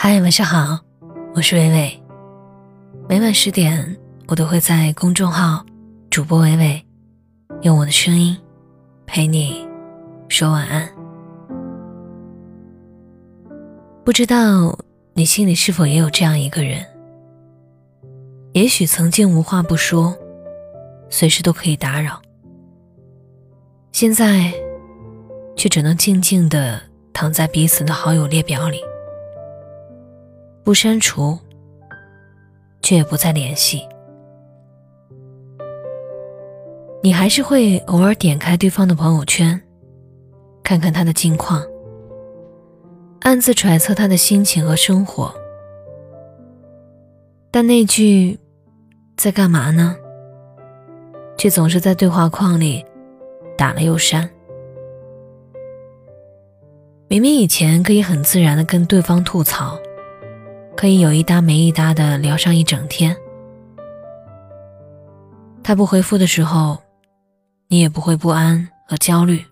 嗨，晚上好，我是伟伟。每晚十点，我都会在公众号“主播伟伟”用我的声音陪你说晚安。不知道你心里是否也有这样一个人？也许曾经无话不说，随时都可以打扰，现在却只能静静的躺在彼此的好友列表里。不删除，却也不再联系。你还是会偶尔点开对方的朋友圈，看看他的近况，暗自揣测他的心情和生活。但那句“在干嘛呢”，却总是在对话框里打了又删。明明以前可以很自然的跟对方吐槽。可以有一搭没一搭的聊上一整天。他不回复的时候，你也不会不安和焦虑。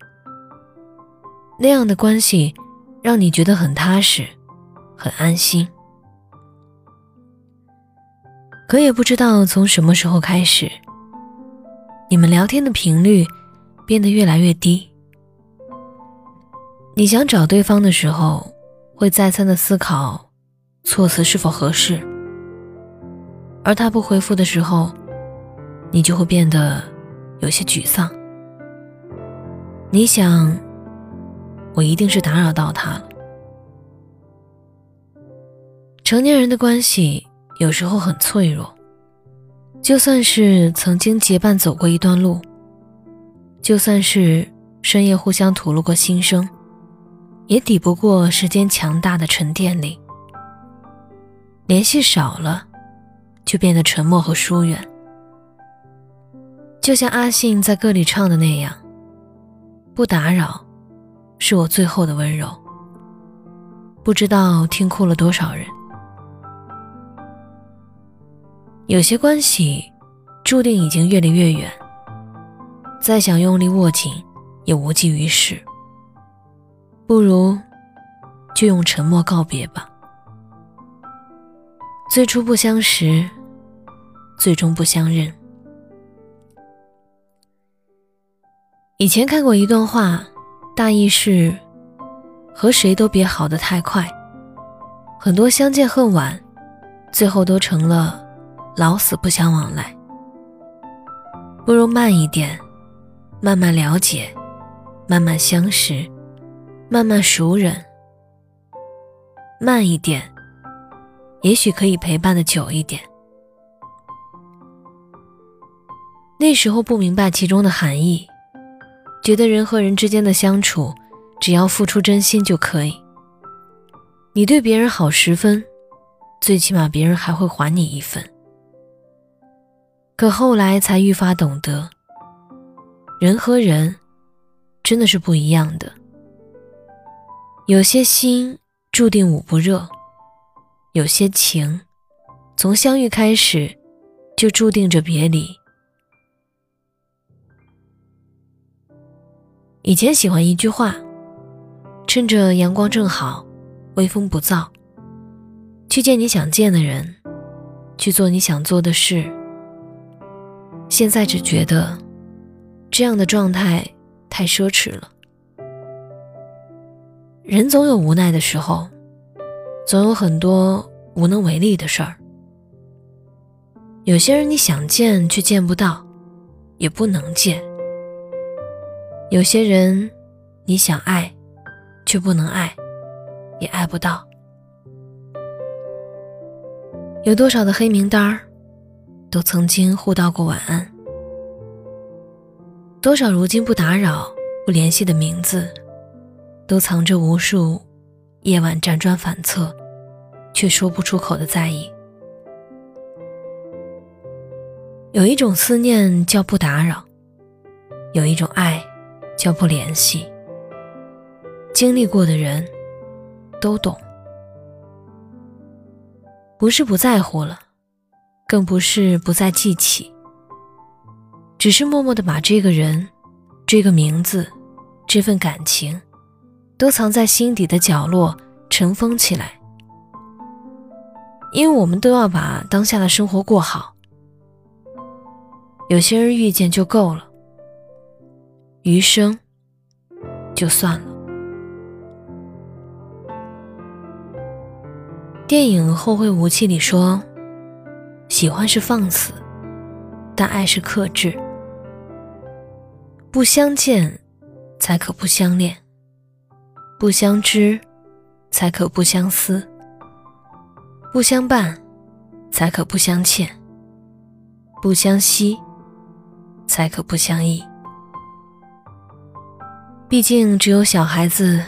那样的关系让你觉得很踏实，很安心。可也不知道从什么时候开始，你们聊天的频率变得越来越低。你想找对方的时候，会再三的思考。措辞是否合适？而他不回复的时候，你就会变得有些沮丧。你想，我一定是打扰到他了。成年人的关系有时候很脆弱，就算是曾经结伴走过一段路，就算是深夜互相吐露过心声，也抵不过时间强大的沉淀力。联系少了，就变得沉默和疏远。就像阿信在歌里唱的那样：“不打扰，是我最后的温柔。”不知道听哭了多少人。有些关系，注定已经越离越远，再想用力握紧，也无济于事。不如，就用沉默告别吧。最初不相识，最终不相认。以前看过一段话，大意是：和谁都别好得太快，很多相见恨晚，最后都成了老死不相往来。不如慢一点，慢慢了解，慢慢相识，慢慢熟人。慢一点。也许可以陪伴的久一点。那时候不明白其中的含义，觉得人和人之间的相处，只要付出真心就可以。你对别人好十分，最起码别人还会还你一份。可后来才愈发懂得，人和人真的是不一样的。有些心注定捂不热。有些情，从相遇开始，就注定着别离。以前喜欢一句话：“趁着阳光正好，微风不燥，去见你想见的人，去做你想做的事。”现在只觉得，这样的状态太奢侈了。人总有无奈的时候。总有很多无能为力的事儿。有些人你想见却见不到，也不能见；有些人你想爱，却不能爱，也爱不到。有多少的黑名单儿，都曾经互道过晚安；多少如今不打扰、不联系的名字，都藏着无数。夜晚辗转反侧，却说不出口的在意。有一种思念叫不打扰，有一种爱叫不联系。经历过的人都懂，不是不在乎了，更不是不再记起，只是默默的把这个人、这个名字、这份感情。都藏在心底的角落，尘封起来，因为我们都要把当下的生活过好。有些人遇见就够了，余生就算了。电影《后会无期》里说：“喜欢是放肆，但爱是克制。不相见，才可不相恋；不相知，才可不相思；不相伴，才可不相欠；不相惜。”才可不相忆。毕竟，只有小孩子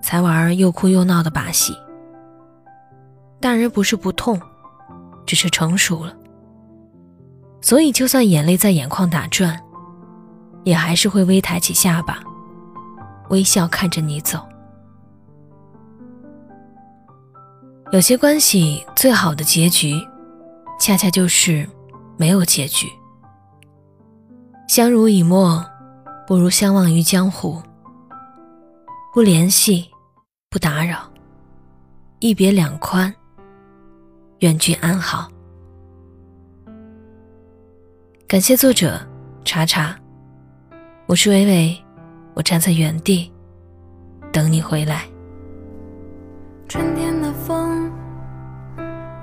才玩又哭又闹的把戏。大人不是不痛，只是成熟了。所以，就算眼泪在眼眶打转，也还是会微抬起下巴，微笑看着你走。有些关系最好的结局，恰恰就是没有结局。相濡以沫，不如相忘于江湖。不联系，不打扰，一别两宽。愿君安好。感谢作者查查，我是伟伟，我站在原地等你回来。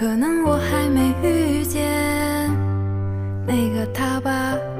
可能我还没遇见那个他吧。